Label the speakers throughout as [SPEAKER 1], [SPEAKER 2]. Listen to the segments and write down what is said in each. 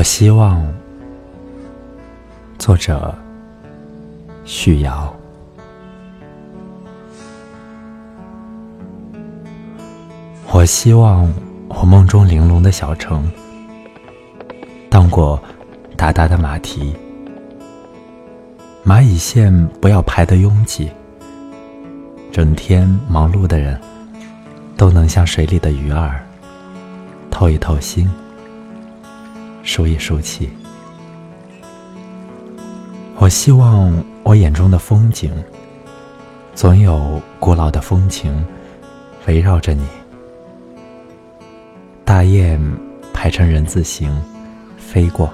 [SPEAKER 1] 我希望，作者许瑶。我希望我梦中玲珑的小城，荡过达达的马蹄，蚂蚁线不要排得拥挤，整天忙碌的人，都能像水里的鱼儿，透一透心，舒一舒气。我希望我眼中的风景，总有古老的风情围绕着你。大雁排成人字形飞过，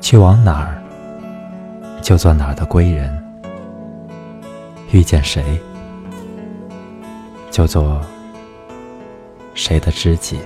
[SPEAKER 1] 去往哪儿，就做哪儿的归人。遇见谁，就做谁的知己。